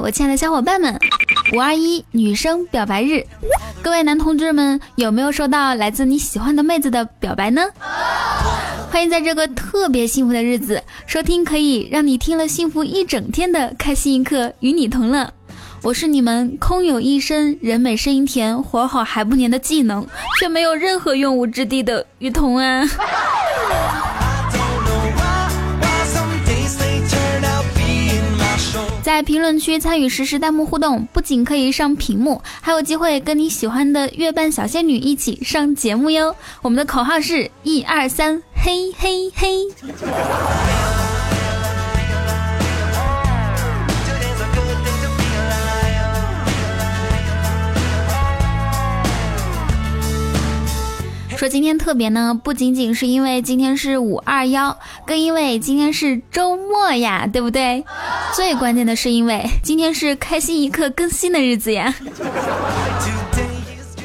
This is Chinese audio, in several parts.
我亲爱的小伙伴们，五二一女生表白日，各位男同志们有没有收到来自你喜欢的妹子的表白呢？欢迎在这个特别幸福的日子收听可以让你听了幸福一整天的开心一刻，与你同乐。我是你们空有一身人美声音甜、活好还不粘的技能，却没有任何用武之地的雨桐啊。评论区参与实时弹幕互动，不仅可以上屏幕，还有机会跟你喜欢的月半小仙女一起上节目哟。我们的口号是一二三，嘿嘿嘿。说今天特别呢，不仅仅是因为今天是五二幺，更因为今天是周末呀，对不对？最关键的是因为今天是开心一刻更新的日子呀。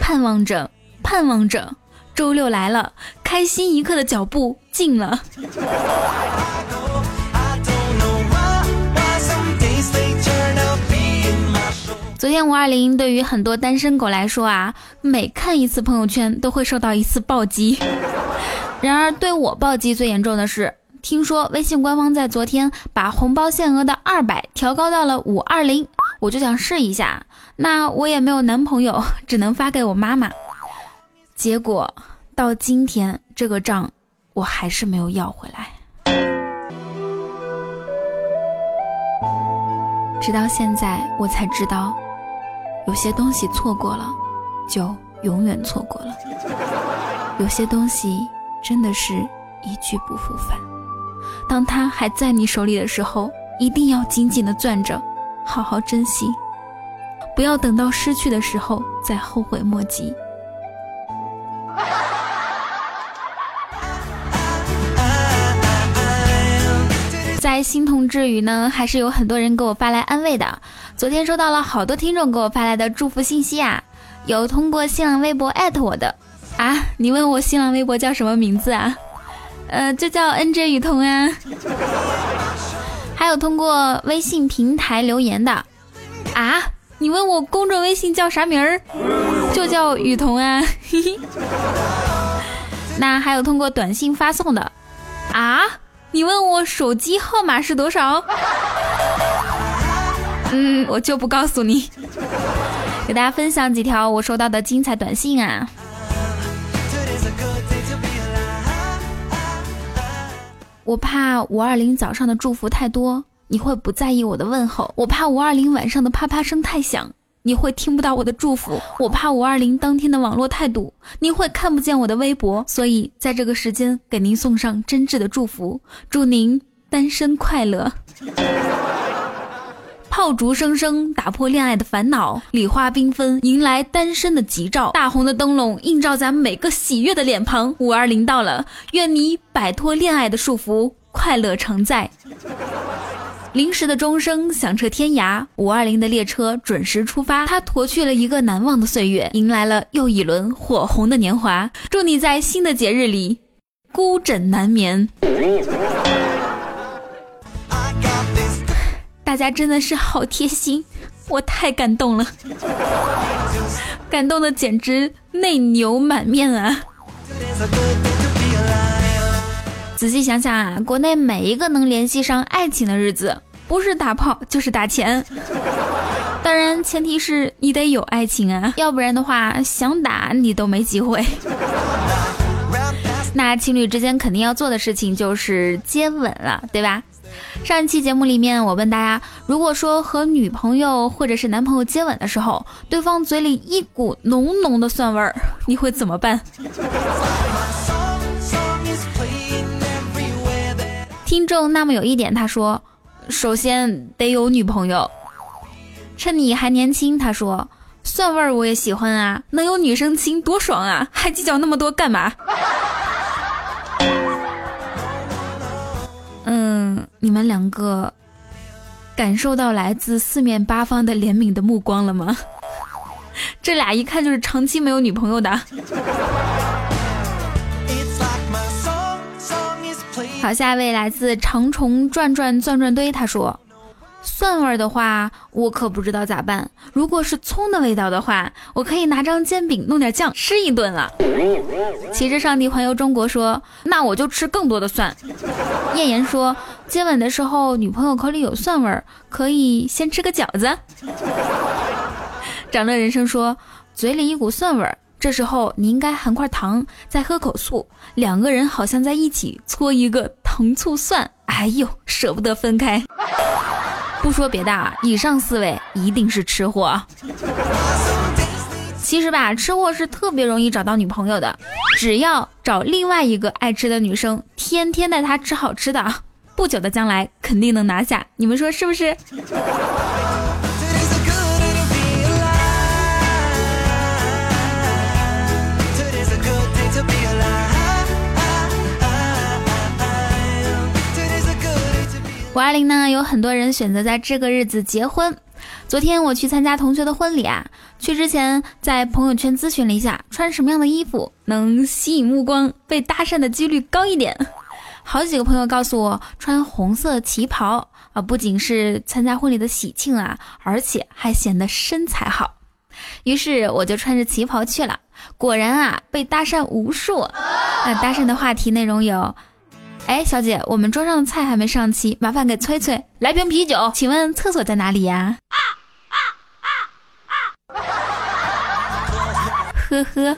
盼望着，盼望着，周六来了，开心一刻的脚步近了。昨天五二零对于很多单身狗来说啊，每看一次朋友圈都会受到一次暴击。然而对我暴击最严重的是，听说微信官方在昨天把红包限额的二百调高到了五二零，我就想试一下。那我也没有男朋友，只能发给我妈妈。结果到今天这个账我还是没有要回来。直到现在我才知道。有些东西错过了，就永远错过了。有些东西真的是一去不复返。当它还在你手里的时候，一定要紧紧的攥着，好好珍惜，不要等到失去的时候再后悔莫及。在心痛之余呢，还是有很多人给我发来安慰的。昨天收到了好多听众给我发来的祝福信息啊，有通过新浪微博艾特我的啊，你问我新浪微博叫什么名字啊？呃，就叫 NJ 雨桐啊。还有通过微信平台留言的啊，你问我公众微信叫啥名儿？就叫雨桐啊。那还有通过短信发送的啊，你问我手机号码是多少？嗯，我就不告诉你。给大家分享几条我收到的精彩短信啊！我怕五二零早上的祝福太多，你会不在意我的问候；我怕五二零晚上的啪啪声太响，你会听不到我的祝福；我怕五二零当天的网络太堵，你会看不见我的微博。所以在这个时间给您送上真挚的祝福，祝您单身快乐。炮竹声声打破恋爱的烦恼，礼花缤纷迎来单身的吉兆，大红的灯笼映照咱每个喜悦的脸庞。五二零到了，愿你摆脱恋爱的束缚，快乐常在。临时的钟声响彻天涯，五二零的列车准时出发，它夺去了一个难忘的岁月，迎来了又一轮火红的年华。祝你在新的节日里孤枕难眠。大家真的是好贴心，我太感动了，感动的简直内牛满面啊！仔细想想啊，国内每一个能联系上爱情的日子，不是打炮就是打钱。当然，前提是你得有爱情啊，要不然的话，想打你都没机会。那情侣之间肯定要做的事情就是接吻了，对吧？上一期节目里面，我问大家，如果说和女朋友或者是男朋友接吻的时候，对方嘴里一股浓浓的蒜味儿，你会怎么办？听众那么有一点，他说，首先得有女朋友，趁你还年轻，他说，蒜味儿我也喜欢啊，能有女生亲多爽啊，还计较那么多干嘛？嗯你们两个感受到来自四面八方的怜悯的目光了吗？这俩一看就是长期没有女朋友的。好，下一位来自长虫转转转转堆，他说：“蒜味的话，我可不知道咋办。如果是葱的味道的话，我可以拿张煎饼弄点酱吃一顿了。骑着上帝环游中国说，那我就吃更多的蒜。艳言说，接吻的时候女朋友口里有蒜味儿，可以先吃个饺子。长乐人生说，嘴里一股蒜味儿，这时候你应该含块糖，再喝口醋，两个人好像在一起搓一个糖醋蒜。哎呦，舍不得分开。不说别的啊，以上四位一定是吃货。其实吧，吃货是特别容易找到女朋友的，只要找另外一个爱吃的女生，天天带她吃好吃的，不久的将来肯定能拿下。你们说是不是？五二零呢，有很多人选择在这个日子结婚。昨天我去参加同学的婚礼啊，去之前在朋友圈咨询了一下，穿什么样的衣服能吸引目光，被搭讪的几率高一点。好几个朋友告诉我，穿红色旗袍啊，不仅是参加婚礼的喜庆啊，而且还显得身材好。于是我就穿着旗袍去了，果然啊，被搭讪无数。那搭讪的话题内容有。哎，小姐，我们桌上的菜还没上齐，麻烦给催催来瓶啤酒。请问厕所在哪里呀？呵呵。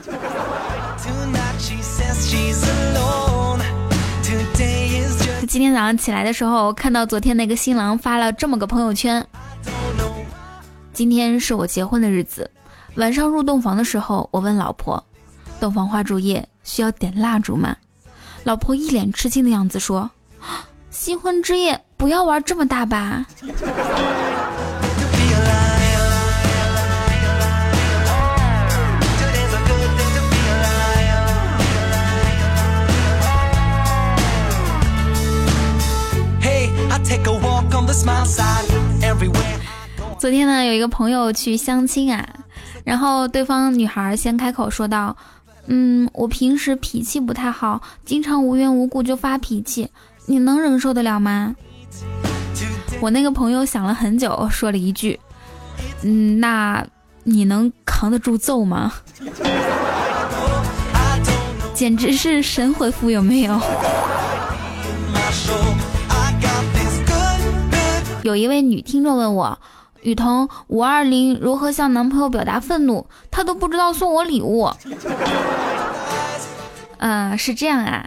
今天早上起来的时候，看到昨天那个新郎发了这么个朋友圈：今天是我结婚的日子，晚上入洞房的时候，我问老婆，洞房花烛夜需要点蜡烛吗？老婆一脸吃惊的样子说：“新婚之夜不要玩这么大吧。”昨天呢，有一个朋友去相亲啊，然后对方女孩先开口说道。嗯，我平时脾气不太好，经常无缘无故就发脾气，你能忍受得了吗？我那个朋友想了很久，说了一句：“嗯，那你能扛得住揍吗？” 简直是神回复，有没有？有一位女听众问我：“雨桐，五二零如何向男朋友表达愤怒？他都不知道送我礼物。”呃，是这样啊，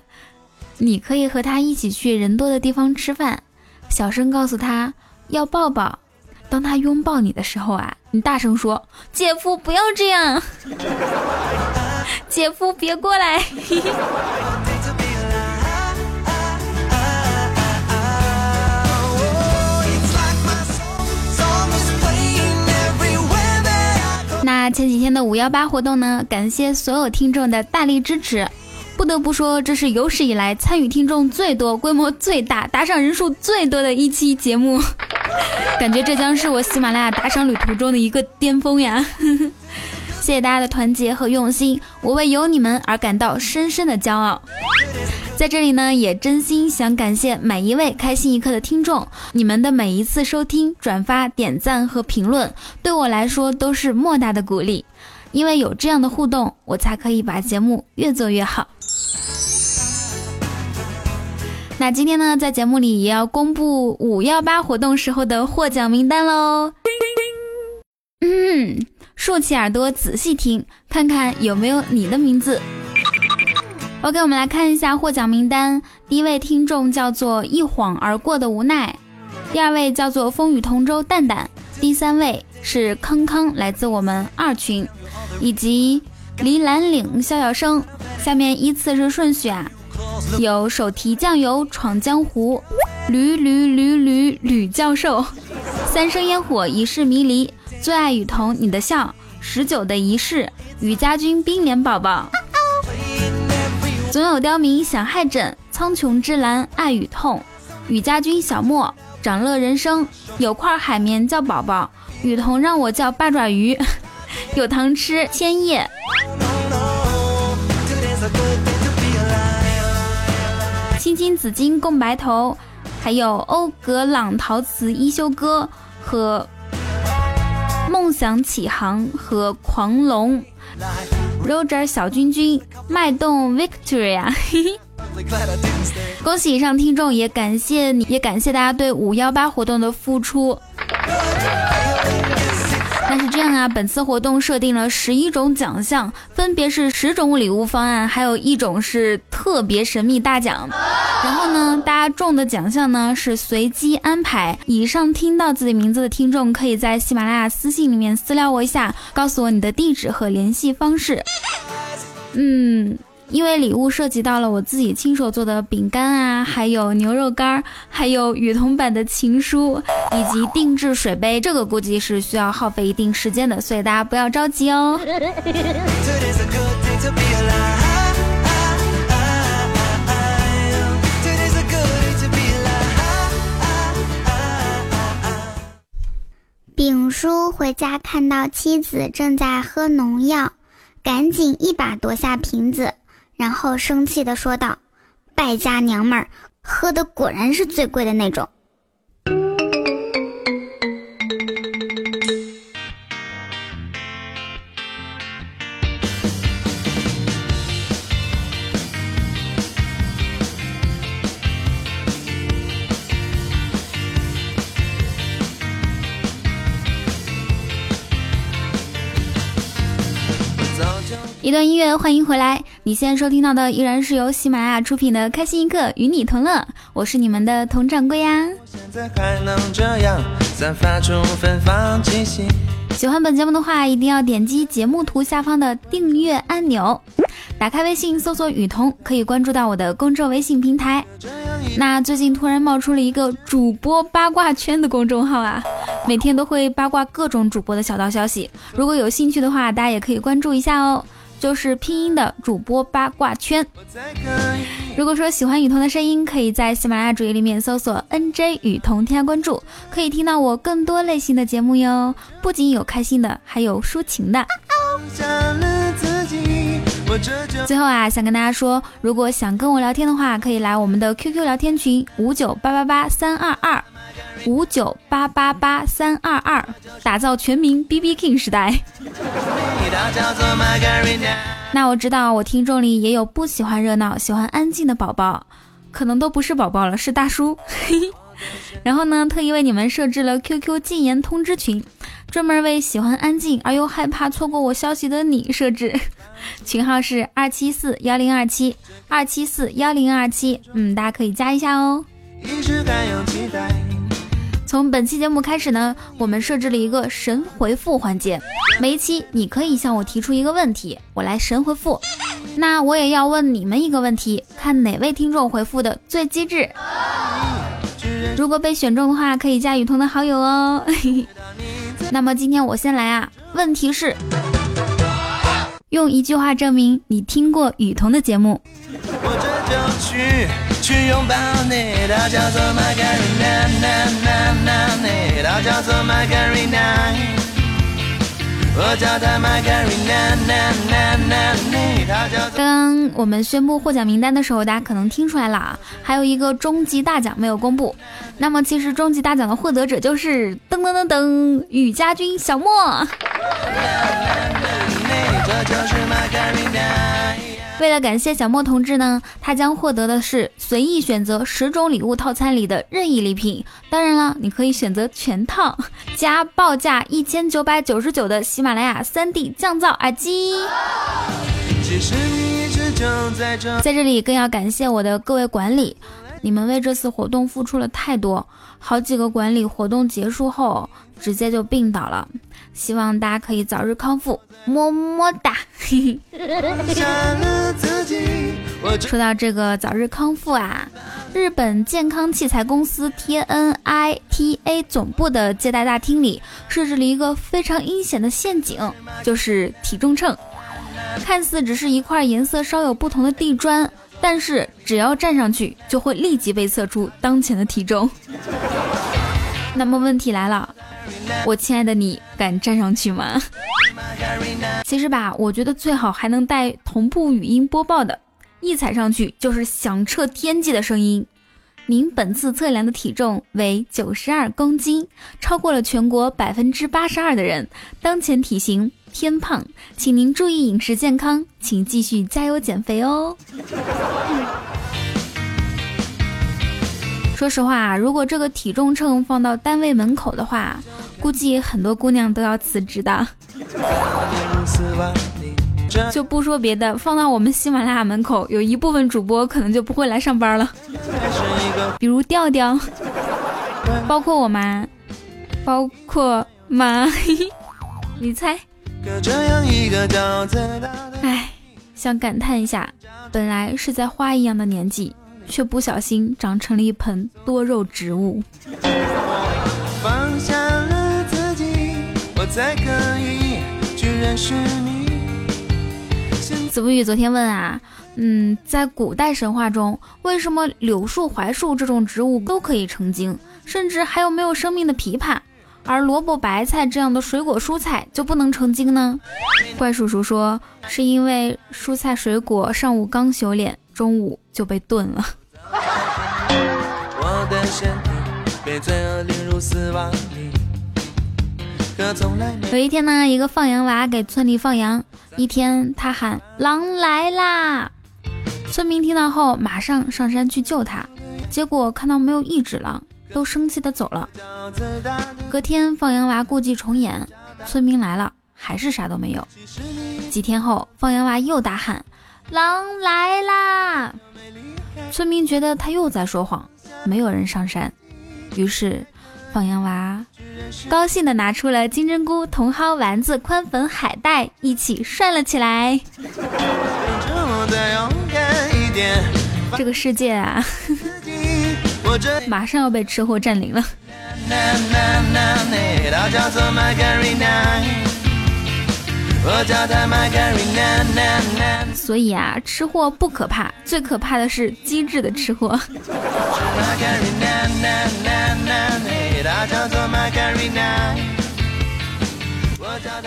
你可以和他一起去人多的地方吃饭，小声告诉他要抱抱。当他拥抱你的时候啊，你大声说：“姐夫不要这样，姐夫别过来。”那前几天的五幺八活动呢？感谢所有听众的大力支持。不得不说，这是有史以来参与听众最多、规模最大、打赏人数最多的一期节目，感觉这将是我喜马拉雅打赏旅途中的一个巅峰呀！谢谢大家的团结和用心，我为有你们而感到深深的骄傲。在这里呢，也真心想感谢每一位开心一刻的听众，你们的每一次收听、转发、点赞和评论，对我来说都是莫大的鼓励，因为有这样的互动，我才可以把节目越做越好。那今天呢，在节目里也要公布五幺八活动时候的获奖名单喽。嗯，竖起耳朵仔细听，看看有没有你的名字。OK，我们来看一下获奖名单。第一位听众叫做一晃而过的无奈，第二位叫做风雨同舟蛋蛋，第三位是康康，来自我们二群，以及离蓝岭笑笑声。下面依次是顺序啊。有手提酱油闯江湖，驴驴驴驴吕教授，三生烟火一世迷离，最爱雨桐你的笑，十九的仪式，雨家军冰莲宝宝，总有刁民想害朕，苍穹之蓝爱与痛，雨家军小莫，长乐人生，有块海绵叫宝宝，雨桐让我叫八爪鱼，有糖吃千叶。青青紫金共白头，还有欧格朗陶瓷一休哥和梦想起航和狂龙。，Roger 小君君，脉动 Victory 啊。恭喜以上听众，也感谢你，也感谢大家对五幺八活动的付出。这样啊，本次活动设定了十一种奖项，分别是十种礼物方案，还有一种是特别神秘大奖。然后呢，大家中的奖项呢是随机安排。以上听到自己名字的听众，可以在喜马拉雅私信里面私聊我一下，告诉我你的地址和联系方式。嗯。因为礼物涉及到了我自己亲手做的饼干啊，还有牛肉干，还有雨桐版的情书，以及定制水杯，这个估计是需要耗费一定时间的，所以大家不要着急哦。丙叔回家看到妻子正在喝农药，赶紧一把夺下瓶子。然后生气的说道：“败家娘们儿，喝的果然是最贵的那种。”一段音乐，欢迎回来。你现在收听到的依然是由喜马拉雅出品的《开心一刻，与你同乐》，我是你们的佟掌柜呀。喜欢本节目的话，一定要点击节目图下方的订阅按钮，打开微信搜索雨桐，可以关注到我的公众微信平台。那最近突然冒出了一个主播八卦圈的公众号啊，每天都会八卦各种主播的小道消息，如果有兴趣的话，大家也可以关注一下哦。就是拼音的主播八卦圈。如果说喜欢雨桐的声音，可以在喜马拉雅主页里面搜索 NJ 雨桐添加关注，可以听到我更多类型的节目哟。不仅有开心的，还有抒情的。最后啊，想跟大家说，如果想跟我聊天的话，可以来我们的 QQ 聊天群五九八八八三二二。五九八八八三二二，打造全民 B B King 时代。那我知道，我听众里也有不喜欢热闹、喜欢安静的宝宝，可能都不是宝宝了，是大叔。然后呢，特意为你们设置了 QQ 禁言通知群，专门为喜欢安静而又害怕错过我消息的你设置。群号是二七四幺零二七二七四幺零二七，嗯，大家可以加一下哦。从本期节目开始呢，我们设置了一个神回复环节。每一期你可以向我提出一个问题，我来神回复。那我也要问你们一个问题，看哪位听众回复的最机智。如果被选中的话，可以加雨桐的好友哦。那么今天我先来啊，问题是，用一句话证明你听过雨桐的节目。去去拥抱你，它叫做 Margarina，它叫做 Margarina，我叫它 Margarina，它叫。刚刚我们宣布获奖名单的时候，大家可能听出来了啊，还有一个终极大奖没有公布。那么其实终极大奖的获得者就是噔噔噔噔，雨家军小莫。这就是 Margarina。为了感谢小莫同志呢，他将获得的是随意选择十种礼物套餐里的任意礼品。当然了，你可以选择全套 加报价一千九百九十九的喜马拉雅三 D 降噪耳机。在这里更要感谢我的各位管理，你们为这次活动付出了太多，好几个管理活动结束后直接就病倒了。希望大家可以早日康复，么么哒！说到这个早日康复啊，日本健康器材公司 TNITA 总部的接待大厅里设置了一个非常阴险的陷阱，就是体重秤。看似只是一块颜色稍有不同的地砖，但是只要站上去，就会立即被测出当前的体重。那么问题来了。我亲爱的，你敢站上去吗？其实吧，我觉得最好还能带同步语音播报的，一踩上去就是响彻天际的声音。您本次测量的体重为九十二公斤，超过了全国百分之八十二的人，当前体型偏胖，请您注意饮食健康，请继续加油减肥哦。说实话，如果这个体重秤放到单位门口的话，估计很多姑娘都要辞职的。就不说别的，放到我们喜马拉雅门口，有一部分主播可能就不会来上班了，比如调调，包括我妈，包括妈，你猜？哎，想感叹一下，本来是在花一样的年纪，却不小心长成了一盆多肉植物。放下了自己，我才可以去认识你。子不语昨天问啊，嗯，在古代神话中，为什么柳树、槐树这种植物都可以成精，甚至还有没有生命的枇杷，而萝卜、白菜这样的水果蔬菜就不能成精呢？怪叔叔说，是因为蔬菜水果上午刚修炼，中午就被炖了。有一天呢，一个放羊娃给村里放羊。一天，他喊狼来啦！村民听到后，马上上山去救他。结果看到没有一只狼，都生气的走了。隔天，放羊娃故伎重演，村民来了，还是啥都没有。几天后，放羊娃又大喊狼来啦！村民觉得他又在说谎，没有人上山。于是，放羊娃。高兴的拿出了金针菇、茼蒿、丸子、宽粉、海带，一起涮了起来。这个世界啊，马上要被吃货占领了。所以啊，吃货不可怕，最可怕的是机智的吃货。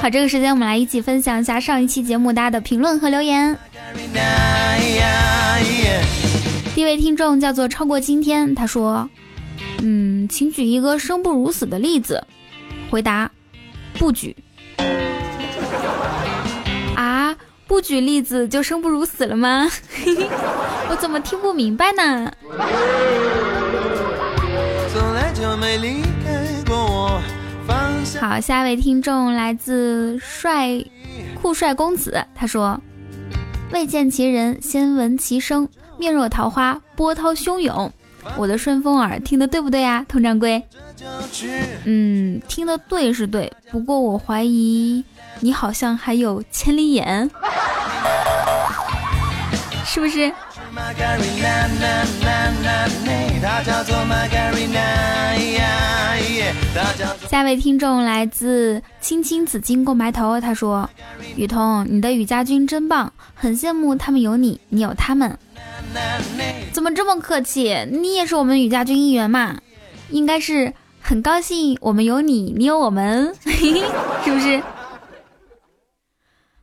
好，这个时间我们来一起分享一下上一期节目大家的评论和留言。第一位听众叫做超过今天，他说：“嗯，请举一个生不如死的例子。”回答：不举。啊，不举例子就生不如死了吗？我怎么听不明白呢？好，下一位听众来自帅酷帅公子，他说：“未见其人，先闻其声，面若桃花，波涛汹涌。”我的顺风耳听的对不对呀，佟掌柜？嗯，听的对是对，不过我怀疑你好像还有千里眼，是不是？下一位听众来自青青紫金过白头，他说：“雨桐，你的雨家军真棒，很羡慕他们有你，你有他们。怎么这么客气？你也是我们雨家军一员嘛，应该是很高兴我们有你，你有我们，是不是？”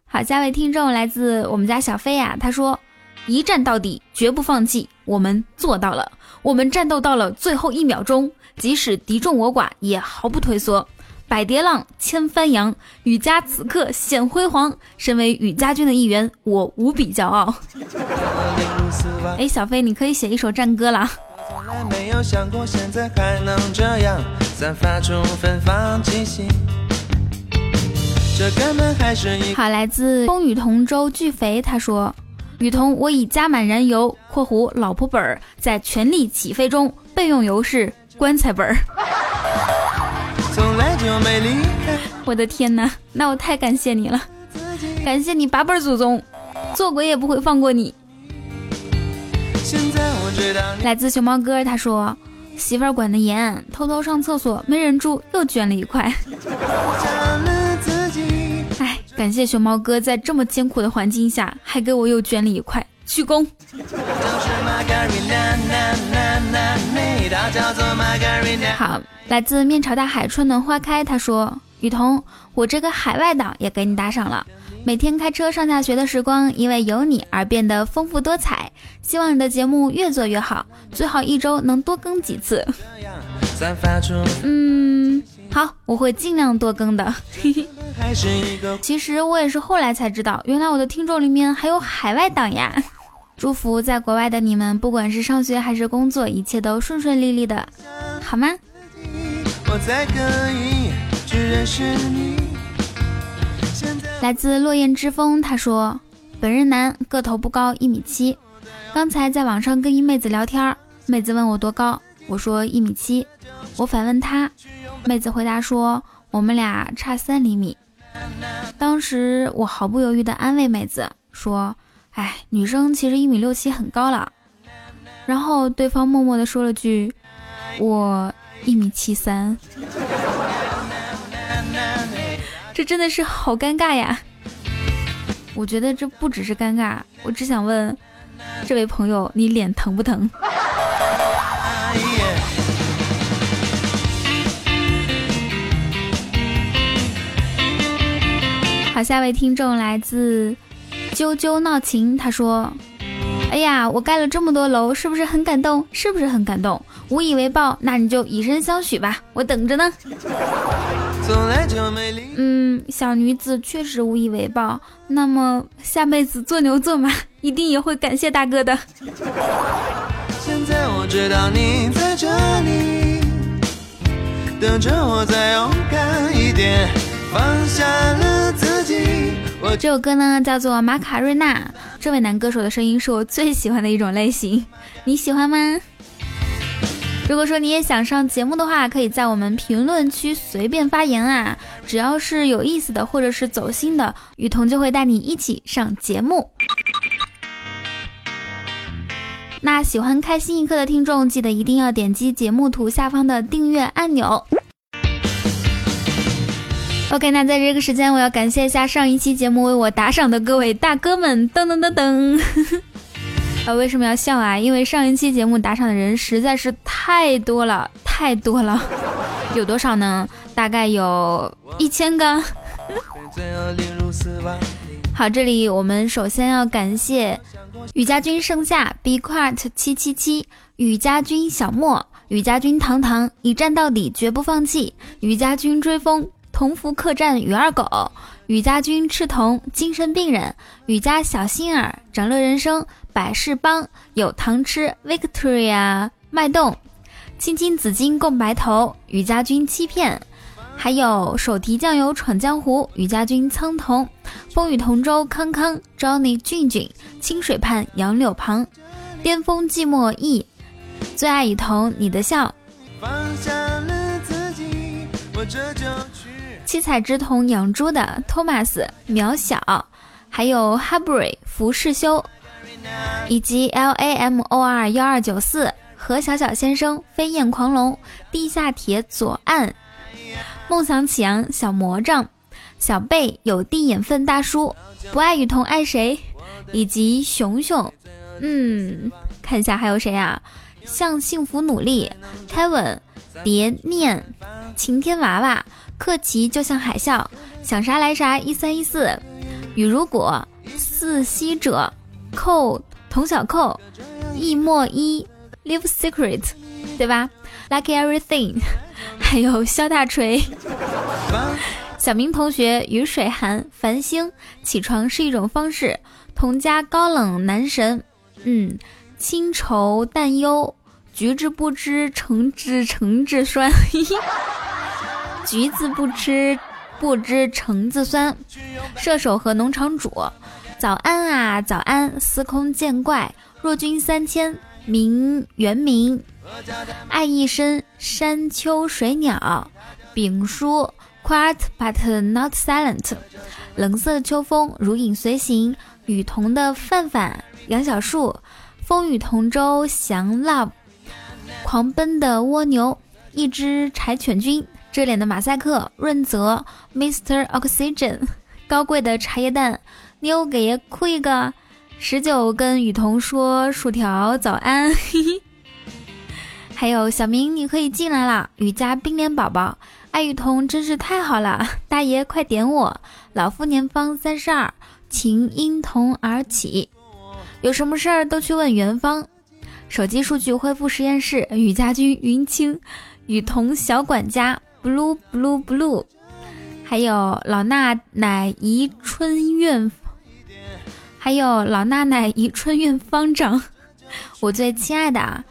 好，下位听众来自我们家小飞呀，他说。一战到底，绝不放弃。我们做到了，我们战斗到了最后一秒钟，即使敌众我寡，也毫不退缩。百叠浪，千帆扬，雨家此刻显辉煌。身为雨家军的一员，我无比骄傲。哎，小飞，你可以写一首战歌了。好，来自风雨同舟巨肥，他说。雨桐，我已加满燃油（括弧老婆本儿）在全力起飞中，备用油是棺材本儿。我的天哪，那我太感谢你了，感谢你八辈祖宗，做鬼也不会放过你。来自熊猫哥，他说媳妇儿管得严，偷偷上厕所没忍住又捐了一块。感谢熊猫哥在这么艰苦的环境下，还给我又捐了一块，鞠躬。好，来自面朝大海，春暖花开。他说：“雨桐，我这个海外党也给你打赏了。每天开车上下学的时光，因为有你而变得丰富多彩。希望你的节目越做越好，最好一周能多更几次。嗯，好，我会尽量多更的。其实我也是后来才知道，原来我的听众里面还有海外党呀！祝福在国外的你们，不管是上学还是工作，一切都顺顺利利的，好吗？来自落雁之风，他说：“本人男，个头不高，一米七。刚才在网上跟一妹子聊天，妹子问我多高，我说一米七。我反问她，妹子回答说我们俩差三厘米。当时我毫不犹豫地安慰妹子说：哎，女生其实一米六七很高了。然后对方默默地说了句：我一米七三。”这真的是好尴尬呀！我觉得这不只是尴尬，我只想问这位朋友，你脸疼不疼？好，下位听众来自啾啾闹情，他说：“哎呀，我盖了这么多楼，是不是很感动？是不是很感动？无以为报，那你就以身相许吧，我等着呢。”嗯，小女子确实无以为报。那么下辈子做牛做马，一定也会感谢大哥的。现在我知道你在这里，等着我再勇敢一点，放下了。这首歌呢叫做《马卡瑞娜》，这位男歌手的声音是我最喜欢的一种类型，你喜欢吗？如果说你也想上节目的话，可以在我们评论区随便发言啊，只要是有意思的或者是走心的，雨桐就会带你一起上节目。那喜欢开心一刻的听众，记得一定要点击节目图下方的订阅按钮。OK，那在这个时间，我要感谢一下上一期节目为我打赏的各位大哥们，噔噔噔噔。啊，为什么要笑啊？因为上一期节目打赏的人实在是太多了，太多了，有多少呢？大概有一千个。好，这里我们首先要感谢雨家军盛夏、Be Quiet 七七七、雨家军小莫、雨家军糖糖，一战到底，绝不放弃。雨家军追风、同福客栈、雨二狗、雨家军赤瞳、精神病人、雨家小心儿、掌乐人生。百事帮有糖吃，Victoria 脉动，青青紫金共白头，雨家军欺骗，还有手提酱油闯江湖，雨家军苍桐，风雨同舟康康，Johnny 俊俊，清水畔杨柳旁，巅峰寂寞意，最爱雨桐你的笑，放下了自己，我这就去七彩之瞳养猪的 Thomas 渺小，还有 Habry 浮世修。以及 L A M O R 幺二九四何小小先生飞燕狂龙地下铁左岸梦想启阳小魔杖小贝有地眼粪大叔不爱雨桐爱谁以及熊熊嗯看一下还有谁啊向幸福努力 Kevin 蝶念晴天娃娃克奇就像海啸想啥来啥一三一四雨如果四息者。扣童小扣，易莫一，Live Secret，对吧？Lucky Everything，还有肖大锤，小明同学，雨水寒，繁星，起床是一种方式。童家高冷男神，嗯，清愁淡忧，橘子不知橙汁橙汁酸，橘子不吃不知橙子酸。射手和农场主。早安啊，早安！司空见怪，若君三千，名原名，爱一生，山丘水鸟，丙书，quiet but not silent，冷色秋风，如影随形，雨桐的范范，杨小树，风雨同舟，祥 love，狂奔的蜗牛，一只柴犬君，遮脸的马赛克，润泽，Mr Oxygen，高贵的茶叶蛋。妞给爷哭一个，十九跟雨桐说薯条早安，嘿 嘿还有小明你可以进来了。雨家冰莲宝宝爱雨桐真是太好了，大爷快点我！老夫年方三十二，情因童而起，有什么事儿都去问元芳。手机数据恢复实验室，雨家军云清，雨桐小管家 blue blue blue，还有老衲乃宜春院，还有老衲乃宜春院方丈，我最亲爱的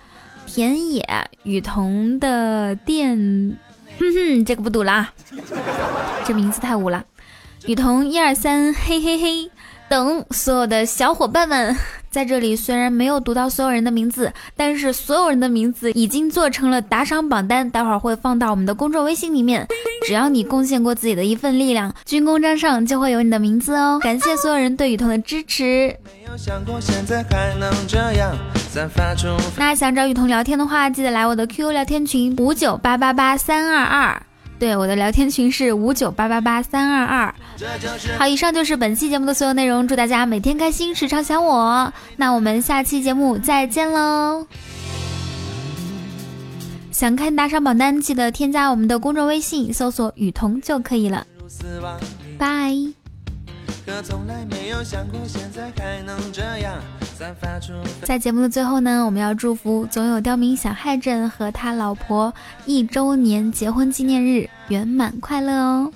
田野雨桐的店，哼哼，这个不读了，这名字太污了。雨桐一二三，嘿嘿嘿，等所有的小伙伴们。在这里，虽然没有读到所有人的名字，但是所有人的名字已经做成了打赏榜单，待会儿会放到我们的公众微信里面。只要你贡献过自己的一份力量，军功章上就会有你的名字哦。感谢所有人对雨桐的支持。那想找雨桐聊天的话，记得来我的 QQ 聊天群五九八八八三二二。对，我的聊天群是五九八八八三二二。好，以上就是本期节目的所有内容。祝大家每天开心，时常想我。那我们下期节目再见喽！想看打赏榜单，记得添加我们的公众微信，搜索雨桐就可以了。拜。可从来没有想过现在还能这样在节目的最后呢，我们要祝福总有刁民想害朕和他老婆一周年结婚纪念日圆满快乐哦。